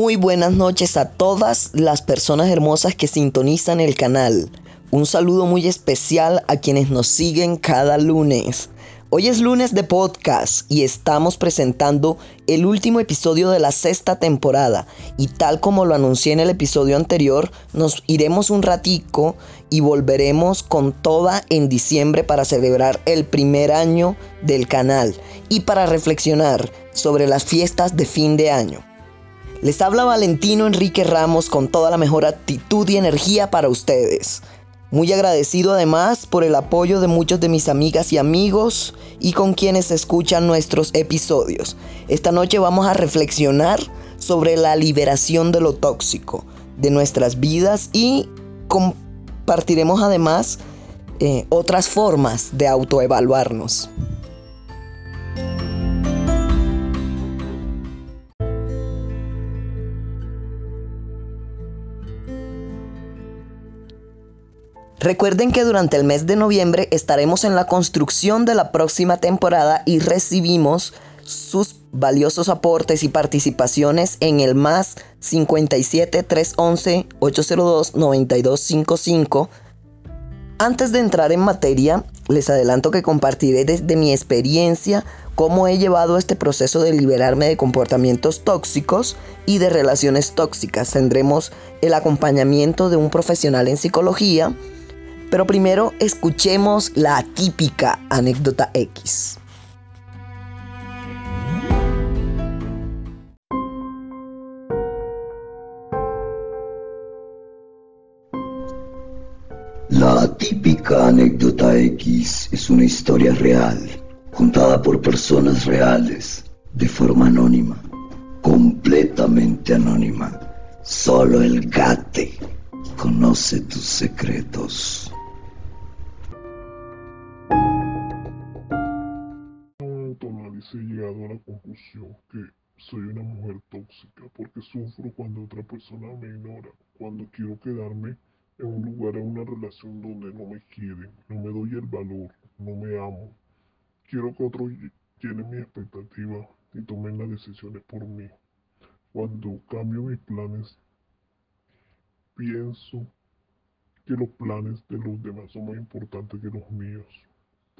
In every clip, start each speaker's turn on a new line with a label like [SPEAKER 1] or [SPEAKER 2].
[SPEAKER 1] Muy buenas noches a todas las personas hermosas que sintonizan el canal. Un saludo muy especial a quienes nos siguen cada lunes. Hoy es lunes de podcast y estamos presentando el último episodio de la sexta temporada y tal como lo anuncié en el episodio anterior, nos iremos un ratico y volveremos con toda en diciembre para celebrar el primer año del canal y para reflexionar sobre las fiestas de fin de año. Les habla Valentino Enrique Ramos con toda la mejor actitud y energía para ustedes. Muy agradecido además por el apoyo de muchos de mis amigas y amigos y con quienes escuchan nuestros episodios. Esta noche vamos a reflexionar sobre la liberación de lo tóxico de nuestras vidas y compartiremos además eh, otras formas de autoevaluarnos. Recuerden que durante el mes de noviembre estaremos en la construcción de la próxima temporada y recibimos sus valiosos aportes y participaciones en el más 57 311 802 9255. Antes de entrar en materia, les adelanto que compartiré desde mi experiencia cómo he llevado este proceso de liberarme de comportamientos tóxicos y de relaciones tóxicas. Tendremos el acompañamiento de un profesional en psicología, pero primero escuchemos la típica anécdota X.
[SPEAKER 2] La típica anécdota X es una historia real, contada por personas reales, de forma anónima, completamente anónima. Solo el gate conoce tus secretos.
[SPEAKER 3] He llegado a la conclusión que soy una mujer tóxica porque sufro cuando otra persona me ignora, cuando quiero quedarme en un lugar, en una relación donde no me quieren, no me doy el valor, no me amo. Quiero que otros llenen mi expectativa y tomen las decisiones por mí. Cuando cambio mis planes, pienso que los planes de los demás son más importantes que los míos,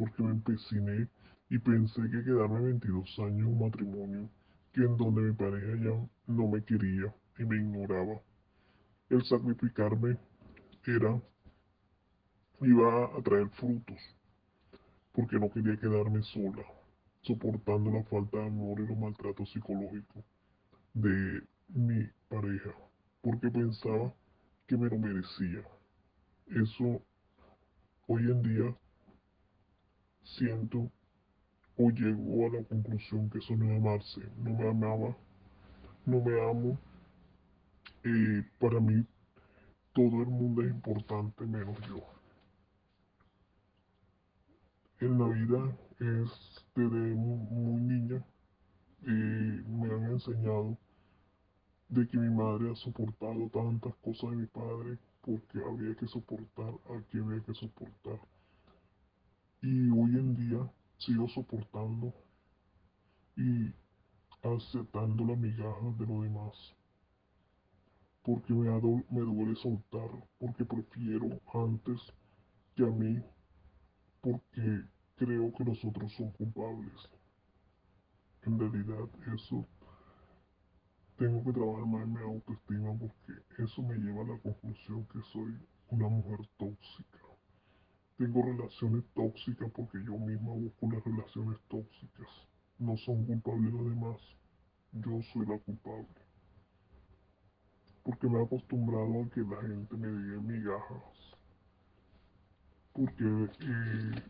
[SPEAKER 3] porque me empeciné y pensé que quedarme 22 años en un matrimonio que en donde mi pareja ya no me quería y me ignoraba. El sacrificarme era iba a traer frutos porque no quería quedarme sola, soportando la falta de amor y los maltratos psicológicos de mi pareja, porque pensaba que me lo merecía. Eso hoy en día siento o llegó a la conclusión que eso no es amarse, no me amaba, no me amo. y para mí todo el mundo es importante menos yo. En la vida es desde muy niña y me han enseñado de que mi madre ha soportado tantas cosas de mi padre porque había que soportar a quien había que soportar. Y hoy en día sigo soportando y aceptando la migaja de lo demás. Porque me, me duele soltar, porque prefiero antes que a mí, porque creo que los otros son culpables. En realidad eso tengo que trabajar más en mi autoestima porque eso me lleva a la conclusión que soy una mujer tóxica. Tengo relaciones tóxicas porque yo misma busco las relaciones tóxicas. No son culpables los demás. Yo soy la culpable. Porque me he acostumbrado a que la gente me diga migajas. porque eh,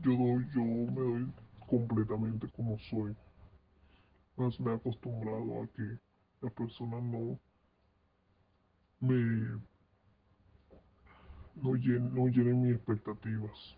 [SPEAKER 3] yo, doy, yo me doy completamente como soy. Más me he acostumbrado a que las personas no me no llenen, no llenen mis expectativas.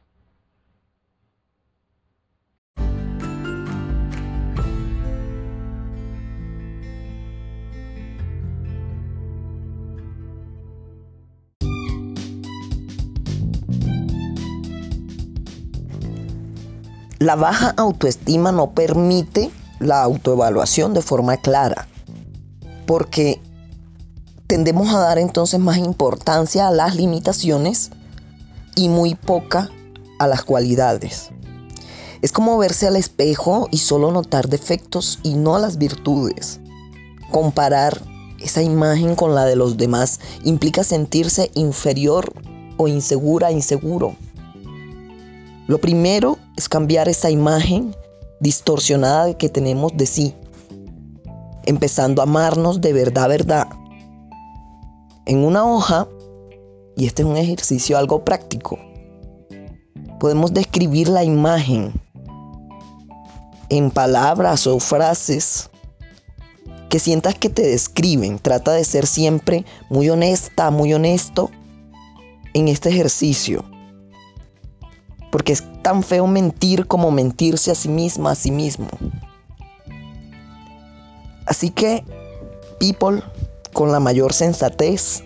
[SPEAKER 1] La baja autoestima no permite la autoevaluación de forma clara, porque tendemos a dar entonces más importancia a las limitaciones y muy poca a las cualidades. Es como verse al espejo y solo notar defectos y no las virtudes. Comparar esa imagen con la de los demás implica sentirse inferior o insegura, inseguro. Lo primero es cambiar esa imagen distorsionada que tenemos de sí, empezando a amarnos de verdad, verdad. En una hoja, y este es un ejercicio algo práctico, podemos describir la imagen en palabras o frases que sientas que te describen. Trata de ser siempre muy honesta, muy honesto en este ejercicio. Porque es tan feo mentir como mentirse a sí misma, a sí mismo. Así que, people, con la mayor sensatez,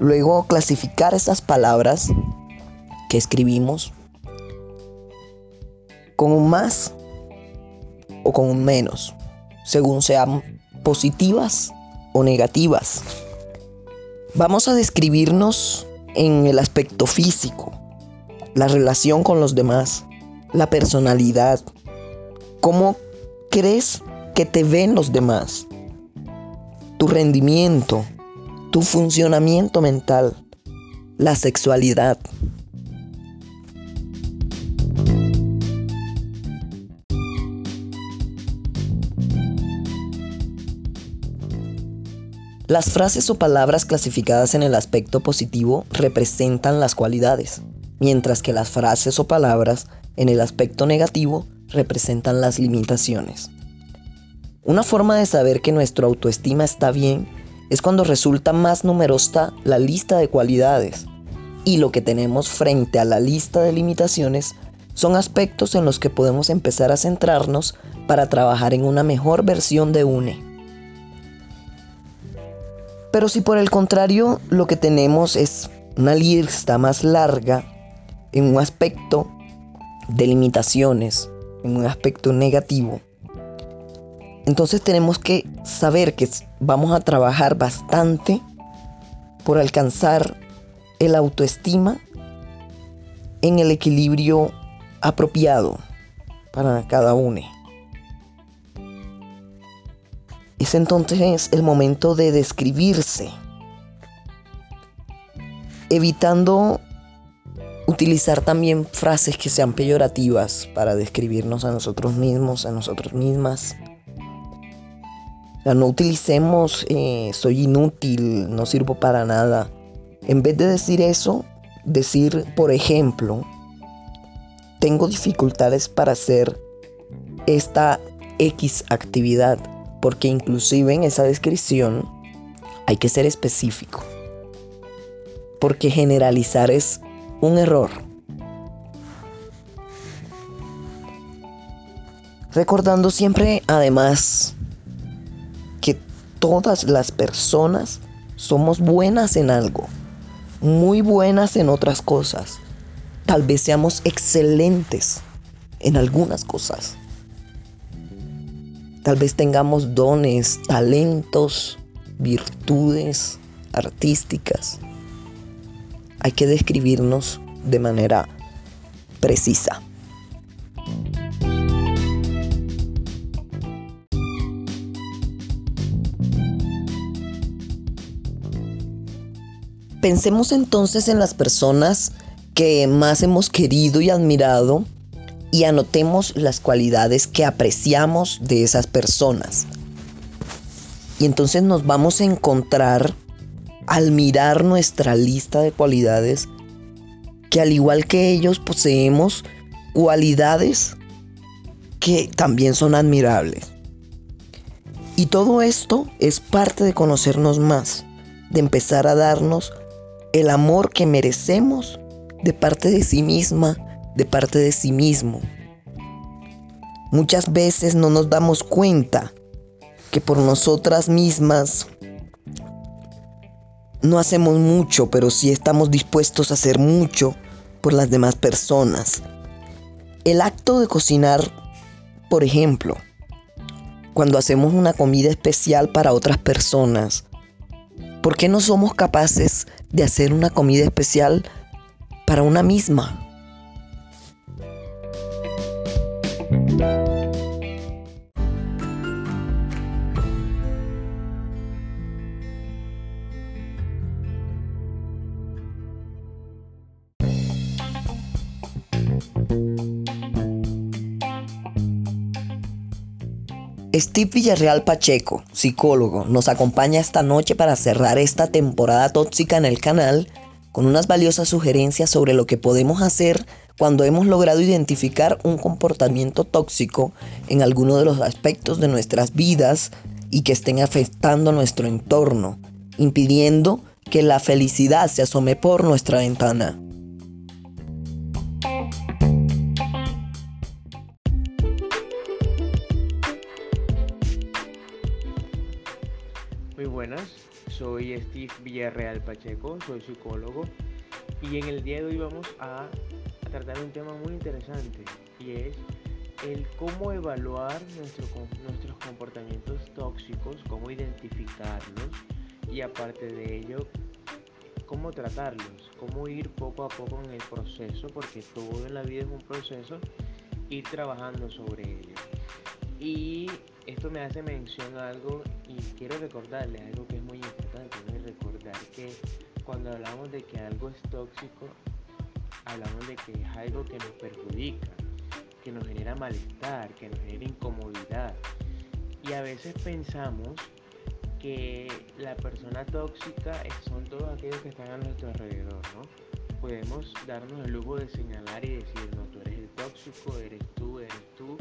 [SPEAKER 1] luego clasificar esas palabras que escribimos con un más o con un menos, según sean positivas o negativas. Vamos a describirnos en el aspecto físico, la relación con los demás, la personalidad, cómo crees que te ven los demás, tu rendimiento, tu funcionamiento mental, la sexualidad. Las frases o palabras clasificadas en el aspecto positivo representan las cualidades mientras que las frases o palabras en el aspecto negativo representan las limitaciones. Una forma de saber que nuestra autoestima está bien es cuando resulta más numerosa la lista de cualidades y lo que tenemos frente a la lista de limitaciones son aspectos en los que podemos empezar a centrarnos para trabajar en una mejor versión de UNE. Pero si por el contrario lo que tenemos es una lista más larga en un aspecto de limitaciones, en un aspecto negativo, entonces tenemos que saber que vamos a trabajar bastante por alcanzar el autoestima en el equilibrio apropiado para cada uno. Es entonces el momento de describirse, evitando utilizar también frases que sean peyorativas para describirnos a nosotros mismos, a nosotros mismas. Sea, no utilicemos eh, soy inútil, no sirvo para nada. En vez de decir eso, decir, por ejemplo, tengo dificultades para hacer esta X actividad, porque inclusive en esa descripción hay que ser específico. Porque generalizar es un error. Recordando siempre, además, todas las personas somos buenas en algo, muy buenas en otras cosas. Tal vez seamos excelentes en algunas cosas. Tal vez tengamos dones, talentos, virtudes artísticas hay que describirnos de manera precisa. Pensemos entonces en las personas que más hemos querido y admirado y anotemos las cualidades que apreciamos de esas personas. Y entonces nos vamos a encontrar al mirar nuestra lista de cualidades que al igual que ellos poseemos cualidades que también son admirables. Y todo esto es parte de conocernos más, de empezar a darnos el amor que merecemos de parte de sí misma, de parte de sí mismo. Muchas veces no nos damos cuenta que por nosotras mismas no hacemos mucho, pero sí estamos dispuestos a hacer mucho por las demás personas. El acto de cocinar, por ejemplo, cuando hacemos una comida especial para otras personas, ¿por qué no somos capaces de hacer una comida especial para una misma? Steve Villarreal Pacheco, psicólogo, nos acompaña esta noche para cerrar esta temporada tóxica en el canal con unas valiosas sugerencias sobre lo que podemos hacer cuando hemos logrado identificar un comportamiento tóxico en alguno de los aspectos de nuestras vidas y que estén afectando nuestro entorno, impidiendo que la felicidad se asome por nuestra ventana.
[SPEAKER 4] Villarreal Pacheco, soy psicólogo y en el día de hoy vamos a, tratar un tema muy interesante y es el cómo evaluar nuestros comportamientos tóxicos, cómo identificarlos y aparte de ello, cómo tratarlos, cómo ir poco a poco en el proceso, porque todo en la vida es un proceso, ir trabajando sobre ello. Y esto me hace mención a algo y quiero recordarle algo que es muy importante. Que cuando hablamos de que algo es tóxico, hablamos de que es algo que nos perjudica, que nos genera malestar, que nos genera incomodidad. Y a veces pensamos que la persona tóxica son todos aquellos que están a nuestro alrededor, ¿no? Podemos darnos el lujo de señalar y decir, no, tú eres el tóxico, eres tú, eres tú,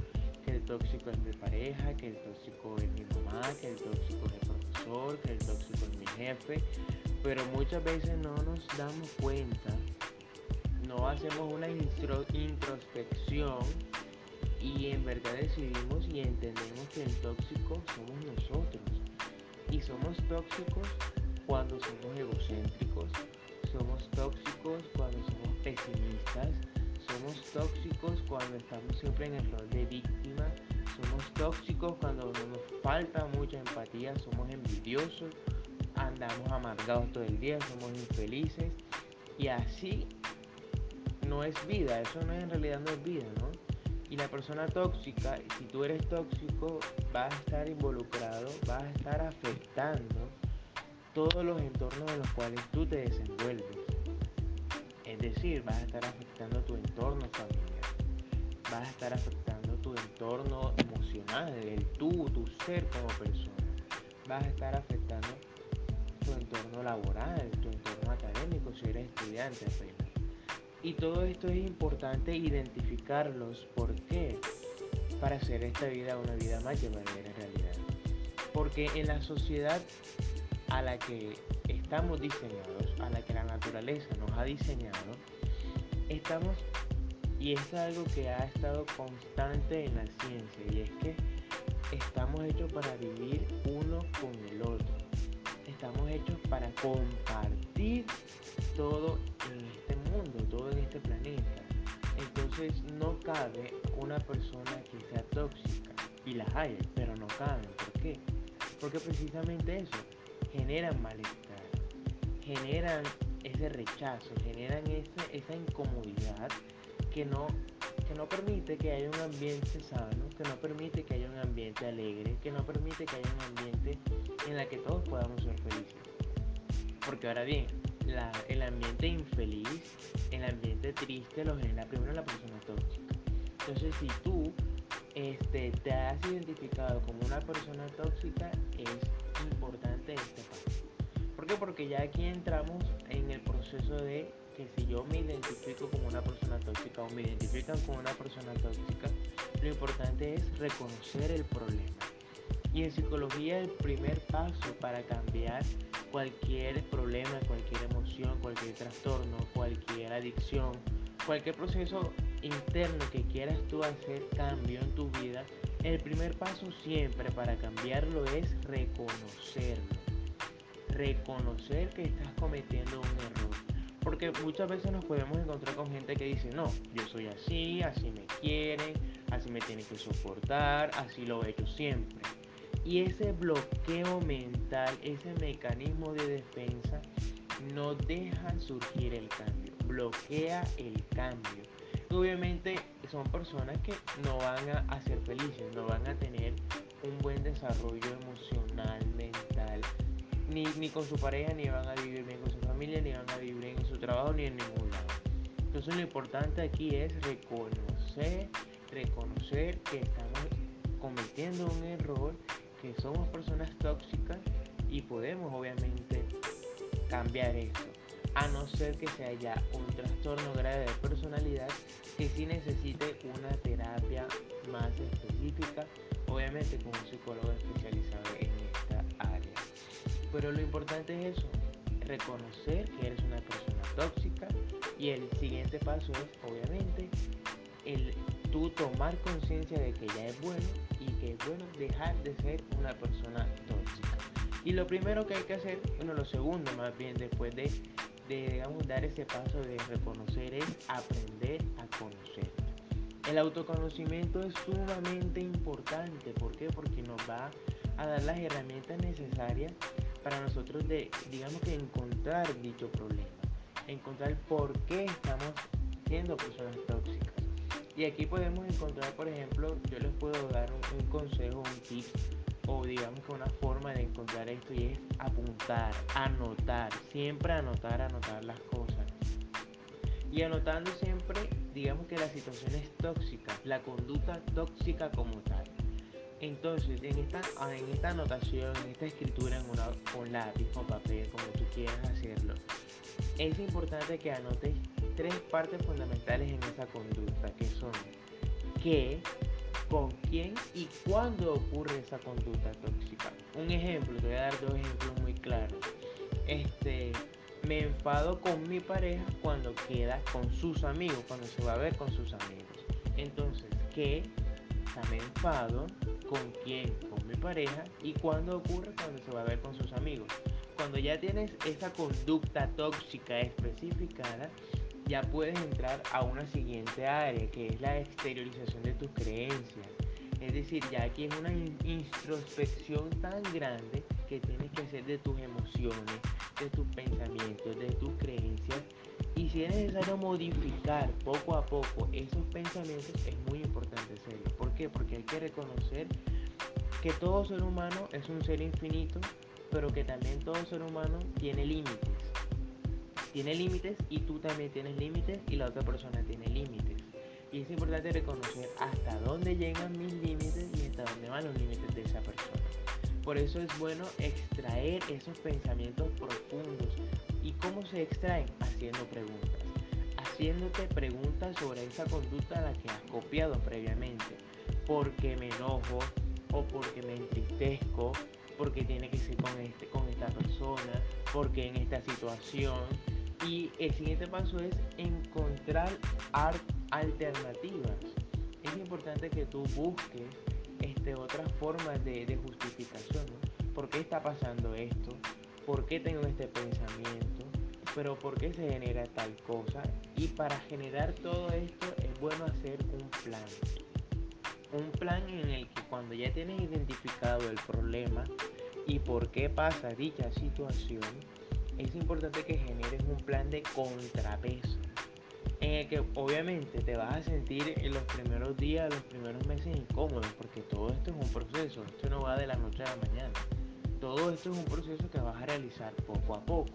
[SPEAKER 4] tóxico es mi pareja, que el tóxico es mi mamá, que el tóxico es el profesor, que el tóxico es mi jefe, pero muchas veces no nos damos cuenta, no hacemos una introspección y en verdad decidimos y entendemos que el tóxico somos nosotros. Y somos tóxicos cuando somos egocéntricos, somos tóxicos cuando estamos siempre en el rol de víctima. Somos tóxicos cuando nos falta mucha empatía. Somos envidiosos. Andamos amargados todo el día. Somos infelices. Y así no es vida. Eso no es, en realidad no es vida, ¿no? Y la persona tóxica, si tú eres tóxico, va a estar involucrado, va a estar afectando todos los entornos en los cuales tú te desenvuelves. Decir, vas a estar afectando tu entorno familiar, vas a estar afectando tu entorno emocional, el tú, tu ser como persona, vas a estar afectando tu entorno laboral, tu entorno académico, si eres estudiante apenas. Y todo esto es importante identificarlos. ¿Por qué? Para hacer esta vida una vida más llevadera en realidad. Porque en la sociedad a la que estamos diseñados, a la que la naturaleza nos ha diseñado, estamos, y es algo que ha estado constante en la ciencia, y es que estamos hechos para vivir uno con el otro. Estamos hechos para compartir todo en este mundo, todo en este planeta. Entonces no cabe una persona que sea tóxica, y las hay, pero no caben. ¿Por qué? Porque precisamente eso, generan malestar generan ese rechazo, generan esa incomodidad que no, que no permite que haya un ambiente sano, que no permite que haya un ambiente alegre, que no permite que haya un ambiente en el que todos podamos ser felices. Porque ahora bien, el ambiente infeliz, el ambiente triste lo genera primero la persona tóxica. Entonces si tú este, te has identificado como una persona tóxica, es importante este paso. Porque ya aquí entramos en el proceso de que si yo me identifico como una persona tóxica o me identifican como una persona tóxica, lo importante es reconocer el problema. Y en psicología el primer paso para cambiar cualquier problema, cualquier emoción, cualquier trastorno, cualquier adicción, cualquier proceso interno que quieras tú hacer cambio en tu vida, el primer paso siempre para cambiarlo es reconocerlo. Reconocer que estás cometiendo un error. Porque muchas veces nos podemos encontrar con gente que dice, no, yo soy así, así me quieren, así me tienen que soportar, así lo he hecho siempre. Y ese bloqueo mental, ese mecanismo de defensa, no deja surgir el cambio, bloquea el cambio. obviamente son personas que no van a, ser felices, no van a tener un buen desarrollo emocional, mental, ni, ni con su pareja, ni van a vivir bien con su familia, ni van a vivir bien en su trabajo, ni en ningún lado. Entonces lo importante aquí es reconocer, reconocer que estamos cometiendo un error que somos personas tóxicas y podemos obviamente cambiar eso. A no ser que sea ya un trastorno grave de personalidad que sí necesite una terapia más específica, obviamente con un psicólogo especializado en. Pero lo importante es eso, reconocer que eres una persona tóxica y el siguiente paso es obviamente el tú tomar conciencia de que ya es bueno y que es bueno dejar de ser una persona tóxica. Y lo primero que hay que hacer, bueno, lo segundo más bien después de, digamos, dar ese paso de reconocer es aprender a conocer. El autoconocimiento es sumamente importante. ¿Por qué? Porque nos va dar las herramientas necesarias para nosotros de, digamos que encontrar dicho problema. Encontrar por qué estamos siendo personas tóxicas. Y aquí podemos encontrar, por ejemplo, yo les puedo dar un, consejo, un tip o digamos que una forma de encontrar esto y es apuntar, anotar, siempre anotar, anotar las cosas. Y anotando siempre, digamos que la situación es tóxica, la conducta tóxica como tal. Entonces, en esta, en esta anotación, en esta escritura en una, con lápiz, con papel, como tú quieras hacerlo, es importante que anotes tres partes fundamentales en esa conducta, que son qué, con quién y cuándo ocurre esa conducta tóxica. Un ejemplo, te voy a dar dos ejemplos muy claros. Este, me enfado con mi pareja cuando queda con sus amigos, cuando se va a ver con sus amigos. Entonces, ¿qué? Me enfado con quién, con mi pareja y cuándo ocurre cuando se va a ver con sus amigos. Cuando ya tienes esa conducta tóxica especificada, ya puedes entrar a una siguiente área que es la exteriorización de tus creencias. Es decir, ya aquí es una introspección tan grande que tienes que hacer de tus emociones, de tus pensamientos, de tus creencias. Y si es necesario modificar poco a poco esos pensamientos, es muy importante hacerlo. Porque hay que reconocer que todo ser humano es un ser infinito, pero que también todo ser humano tiene límites tiene límites y tú también tienes límites y la otra persona tiene límites. Y es importante reconocer hasta dónde llegan mis límites y hasta dónde van los límites de esa persona. Por eso es bueno extraer esos pensamientos profundos. ¿Y cómo se extraen? Haciendo preguntas. Haciéndote preguntas sobre esa conducta a la que has copiado previamente. ¿Por qué me enojo? ¿O porque me entristezco? porque tiene que ser con, este, con esta persona? porque en esta situación? Y el siguiente paso es encontrar alternativas. Es importante que tú busques este, otras formas de, justificación. ¿Por qué está pasando esto? ¿Por qué tengo este pensamiento? Pero ¿por qué se genera tal cosa? Y para generar todo esto es bueno hacer un plan. Un plan en el que cuando ya tienes identificado el problema y por qué pasa dicha situación, es importante que generes un plan de contrapeso en el que obviamente te vas a sentir en los primeros días, los primeros meses incómodos, porque todo esto es un proceso, esto no va de la noche a la mañana. Todo esto es un proceso que vas a realizar poco a poco.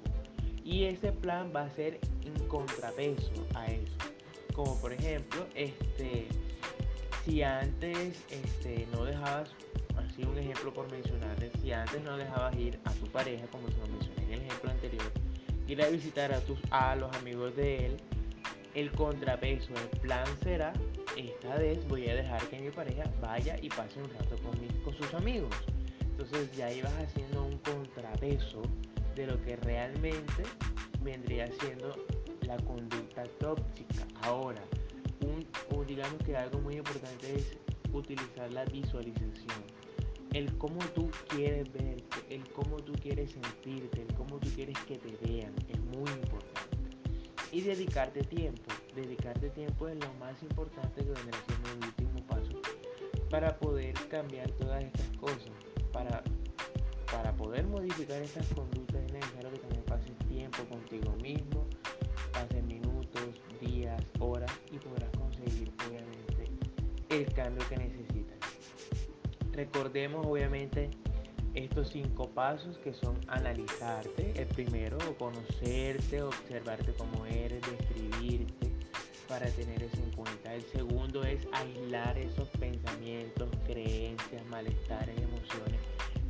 [SPEAKER 4] Y ese plan va a ser en contrapeso a eso. Como por ejemplo, este, si antes este, no dejabas, así un ejemplo por mencionarles, si antes no dejabas ir a tu pareja, como se lo mencioné en el ejemplo anterior, ir a visitar a, tus, a los amigos de él, el contrapeso, el plan será, esta vez voy a dejar que mi pareja vaya y pase un rato con, con sus amigos. Entonces ya ibas haciendo un contrapeso de lo que realmente vendría siendo la conducta tóxica. Ahora, un, digamos que algo muy importante es utilizar la visualización. El cómo tú quieres verte, el cómo tú quieres sentirte, el cómo tú quieres que te vean, es muy importante. Y dedicarte tiempo. Dedicarte tiempo es lo más importante que vendrá siendo el último paso para poder cambiar todas estas cosas. Para, para poder modificar estas conductas es necesario que también pases tiempo contigo mismo, horas y podrás conseguir obviamente el cambio que necesitas. Recordemos obviamente estos cinco pasos que son analizarte, el primero, conocerte, observarte como eres, describirte para tener eso en cuenta. El segundo es aislar esos pensamientos, creencias, malestares, emociones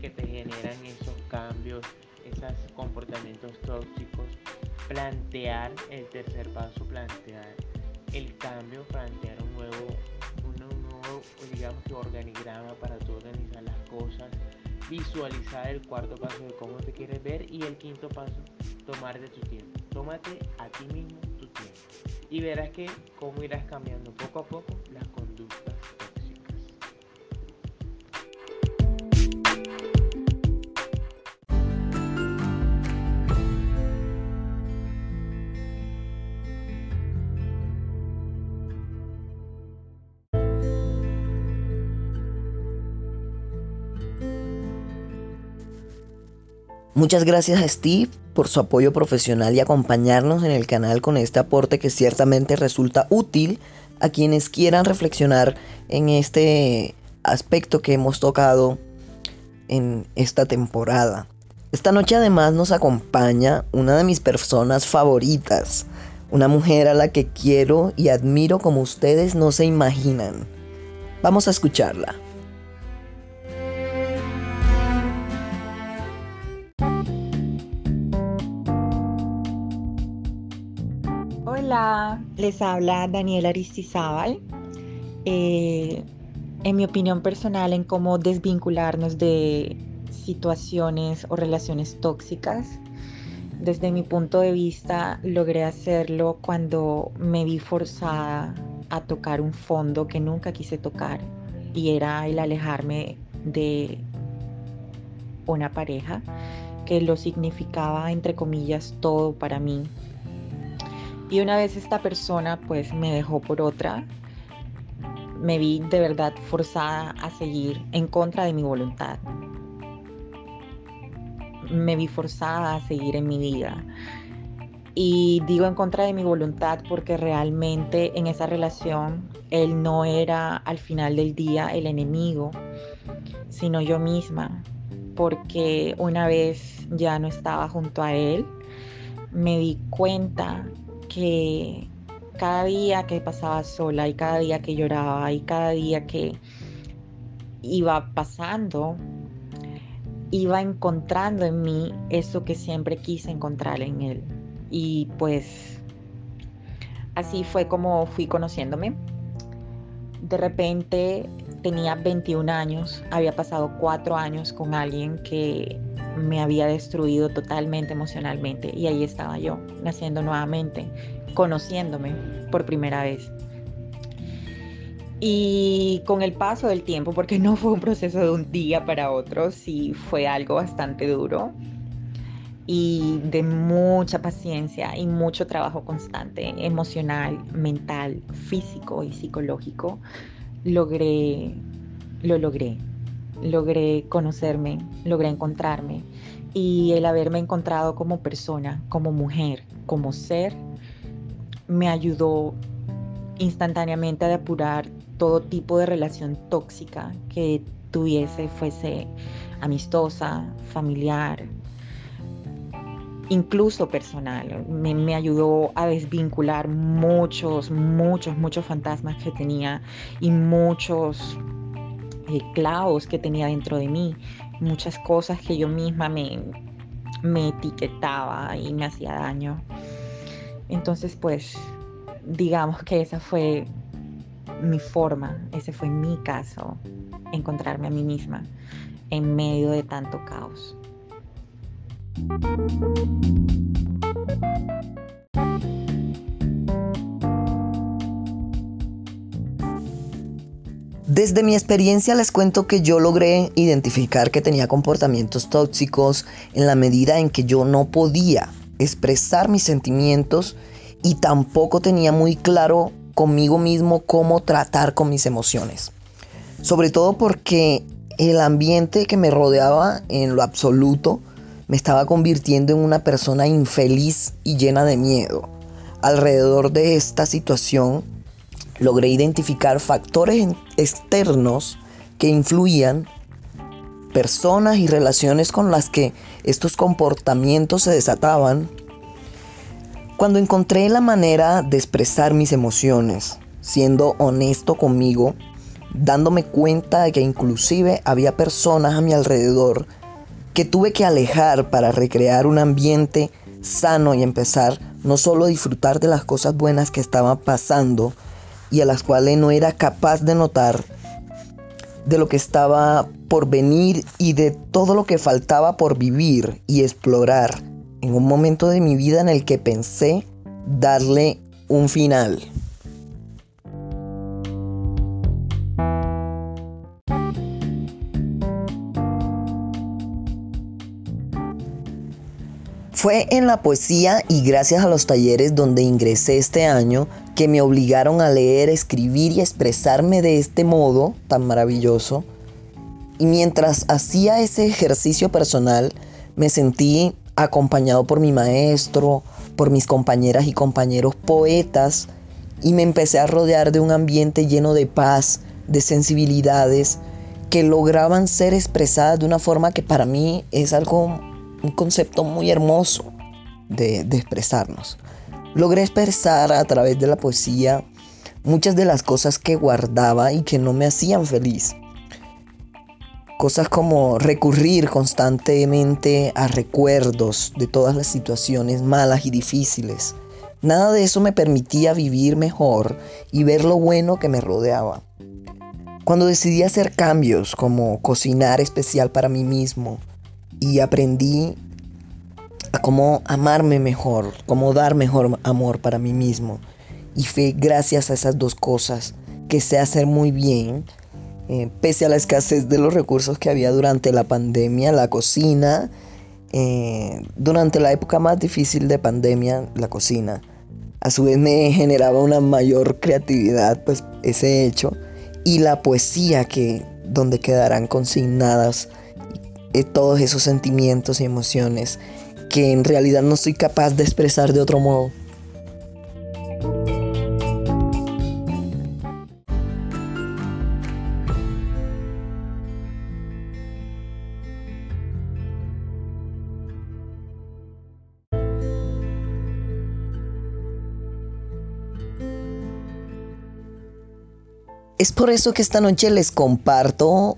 [SPEAKER 4] que te generan esos cambios, esos comportamientos tóxicos. Plantear, el tercer paso, plantear el cambio, plantear un nuevo, un nuevo digamos que organigrama para tu organizar las cosas visualizar el cuarto paso de cómo te quieres ver y el quinto paso, tomar de tu tiempo. Tómate a ti mismo tu tiempo y verás que cómo irás cambiando poco a poco las conductas
[SPEAKER 1] Muchas gracias a Steve por su apoyo profesional y acompañarnos en el canal con este aporte que ciertamente resulta útil a quienes quieran reflexionar en este aspecto que hemos tocado en esta temporada. Esta noche además nos acompaña una de mis personas favoritas, una mujer a la que quiero y admiro como ustedes no se imaginan. Vamos a escucharla.
[SPEAKER 5] Les habla Daniela Aristizábal. Eh, en mi opinión personal en cómo desvincularnos de situaciones o relaciones tóxicas. Desde mi punto de vista logré hacerlo cuando me vi forzada a tocar un fondo que nunca quise tocar y era el alejarme de una pareja que lo significaba entre comillas todo para mí y una vez esta persona pues me dejó por otra, me vi de verdad forzada a seguir en contra de mi voluntad. Me vi forzada a seguir en mi vida. Y digo en contra de mi voluntad porque realmente en esa relación él no era al final del día el enemigo, sino yo misma. Porque una vez ya no estaba junto a él, me di cuenta que cada día que pasaba sola y cada día que lloraba y cada día que iba pasando, iba encontrando en mí eso que siempre quise encontrar en él. Y pues así fue como fui conociéndome. De repente tenía 21 años, había pasado cuatro años con alguien que me había destruido totalmente emocionalmente y ahí estaba yo, naciendo nuevamente, conociéndome por primera vez. Y con el paso del tiempo, porque no fue un proceso de un día para otro, sí fue algo bastante duro y de mucha paciencia y mucho trabajo constante, emocional, mental, físico y psicológico, logré, lo logré, logré conocerme, logré encontrarme y el haberme encontrado como persona, como mujer, como ser, me ayudó instantáneamente a depurar todo tipo de relación tóxica que tuviese, fuese amistosa, familiar, incluso personal. Me, me, ayudó a desvincular muchos, muchos, muchos fantasmas que tenía y muchos eh, clavos que tenía dentro de mí, muchas cosas que yo misma me, me etiquetaba y me hacía daño. Entonces, pues, digamos que esa fue mi forma, ese fue mi caso, encontrarme a mí misma en medio de tanto caos.
[SPEAKER 1] Desde mi experiencia les cuento que yo logré identificar que tenía comportamientos tóxicos en la medida en que yo no podía expresar mis sentimientos y tampoco tenía muy claro conmigo mismo cómo tratar con mis emociones. Sobre todo porque el ambiente que me rodeaba en lo absoluto me estaba convirtiendo en una persona infeliz y llena de miedo. Alrededor de esta situación logré identificar factores externos que influían, personas y relaciones con las que estos comportamientos se desataban. Cuando encontré la manera de expresar mis emociones, siendo honesto conmigo, dándome cuenta de que inclusive había personas a mi alrededor que tuve que alejar para recrear un ambiente sano y empezar no solo a disfrutar de las cosas buenas que estaban pasando, y a las cuales no era capaz de notar de lo que estaba por venir y de todo lo que faltaba por vivir y explorar en un momento de mi vida en el que pensé darle un final. Fue en la poesía y gracias a los talleres donde ingresé este año que me obligaron a leer, escribir y expresarme de este modo tan maravilloso. Y mientras hacía ese ejercicio personal, me sentí acompañado por mi maestro, por mis compañeras y compañeros poetas, y me empecé a rodear de un ambiente lleno de paz, de sensibilidades, que lograban ser expresadas de una forma que para mí es algo, un concepto muy hermoso de, de expresarnos. Logré expresar a través de la poesía muchas de las cosas que guardaba y que no me hacían feliz. Cosas como recurrir constantemente a recuerdos de todas las situaciones malas y difíciles. Nada de eso me permitía vivir mejor y ver lo bueno que me rodeaba. Cuando decidí hacer cambios como cocinar especial para mí mismo y aprendí a cómo amarme mejor, cómo dar mejor amor para mí mismo. Y fue gracias a esas dos cosas que sé hacer muy bien, eh, pese a la escasez de los recursos que había durante la pandemia, la cocina, eh, durante la época más difícil de pandemia, la cocina. A su vez me generaba una mayor creatividad, pues ese hecho, y la poesía que donde quedarán consignadas todos esos sentimientos y emociones que en realidad no soy capaz de expresar de otro modo. Es por eso que esta noche les comparto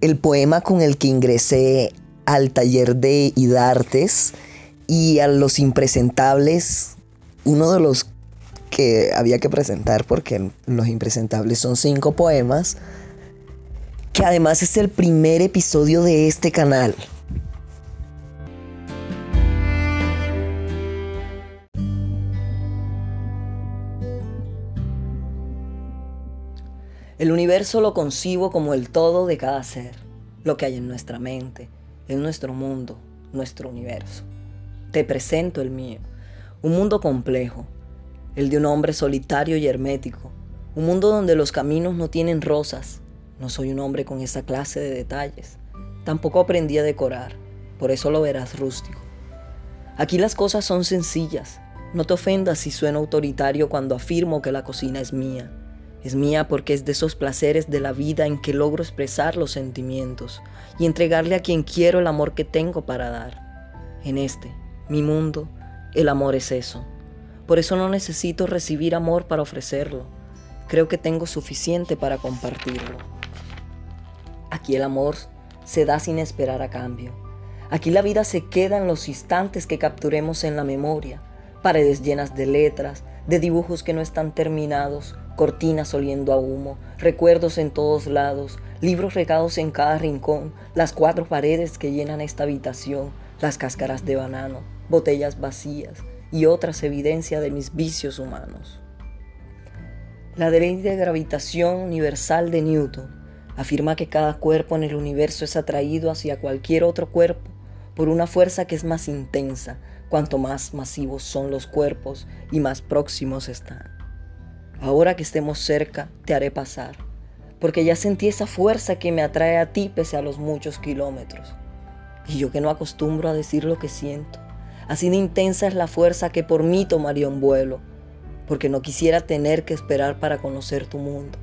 [SPEAKER 1] el poema con el que ingresé al taller de IDARTES y a los impresentables, uno de los que había que presentar, porque los impresentables son cinco poemas, que además es el primer episodio de este canal. El universo lo concibo como el todo de cada ser, lo que hay en nuestra mente, en nuestro mundo, nuestro universo te presento el mío. Un mundo complejo, el de un hombre solitario y hermético. Un mundo donde los caminos no tienen rosas. No soy un hombre con esa clase de detalles. Tampoco aprendí a decorar, por eso lo verás rústico. Aquí las cosas son sencillas. No te ofendas si sueno autoritario cuando afirmo que la cocina es mía. Es mía porque es de esos placeres de la vida en que logro expresar los sentimientos y entregarle a quien quiero el amor que tengo para dar. En este, mi mundo, el amor es eso. Por eso no necesito recibir amor para ofrecerlo. Creo que tengo suficiente para compartirlo. Aquí el amor se da sin esperar a cambio. Aquí la vida se queda en los instantes que capturemos en la memoria, paredes llenas de letras, de dibujos que no están terminados, cortinas oliendo a humo, recuerdos en todos lados, libros regados en cada rincón, las cuatro paredes que llenan esta habitación, las cáscaras de banano, botellas vacías y otras evidencias de mis vicios humanos. La ley de gravitación universal de Newton afirma que cada cuerpo en el universo es atraído hacia cualquier otro cuerpo por una fuerza que es más intensa cuanto más masivos son los cuerpos y más próximos están. Ahora que estemos cerca, te haré pasar, porque ya sentí esa fuerza que me atrae a ti pese a los muchos kilómetros. Y yo que no acostumbro a decir lo que siento, así de intensa es la fuerza que por mí tomaría un vuelo, porque no quisiera tener que esperar para conocer tu mundo,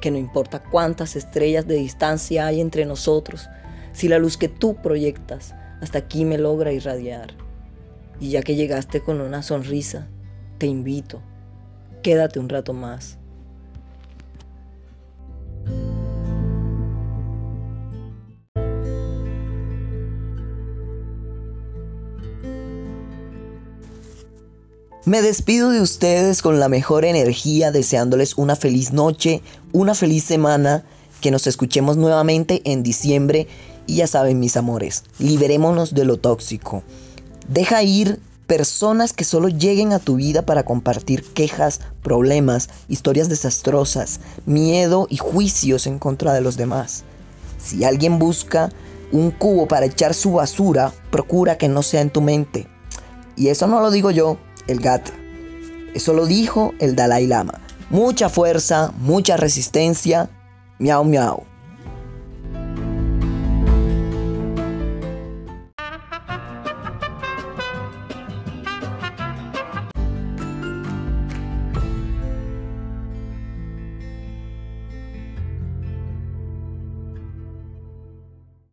[SPEAKER 1] que no importa cuántas estrellas de distancia hay entre nosotros, si la luz que tú proyectas hasta aquí me logra irradiar. Y ya que llegaste con una sonrisa, te invito, quédate un rato más. Me despido de ustedes con la mejor energía, deseándoles una feliz noche, una feliz semana, que nos escuchemos nuevamente en diciembre y ya saben mis amores, liberémonos de lo tóxico. Deja ir personas que solo lleguen a tu vida para compartir quejas, problemas, historias desastrosas, miedo y juicios en contra de los demás. Si alguien busca un cubo para echar su basura, procura que no sea en tu mente. Y eso no lo digo yo, el GAT. Eso lo dijo el Dalai Lama. Mucha fuerza, mucha resistencia. Miau, miau.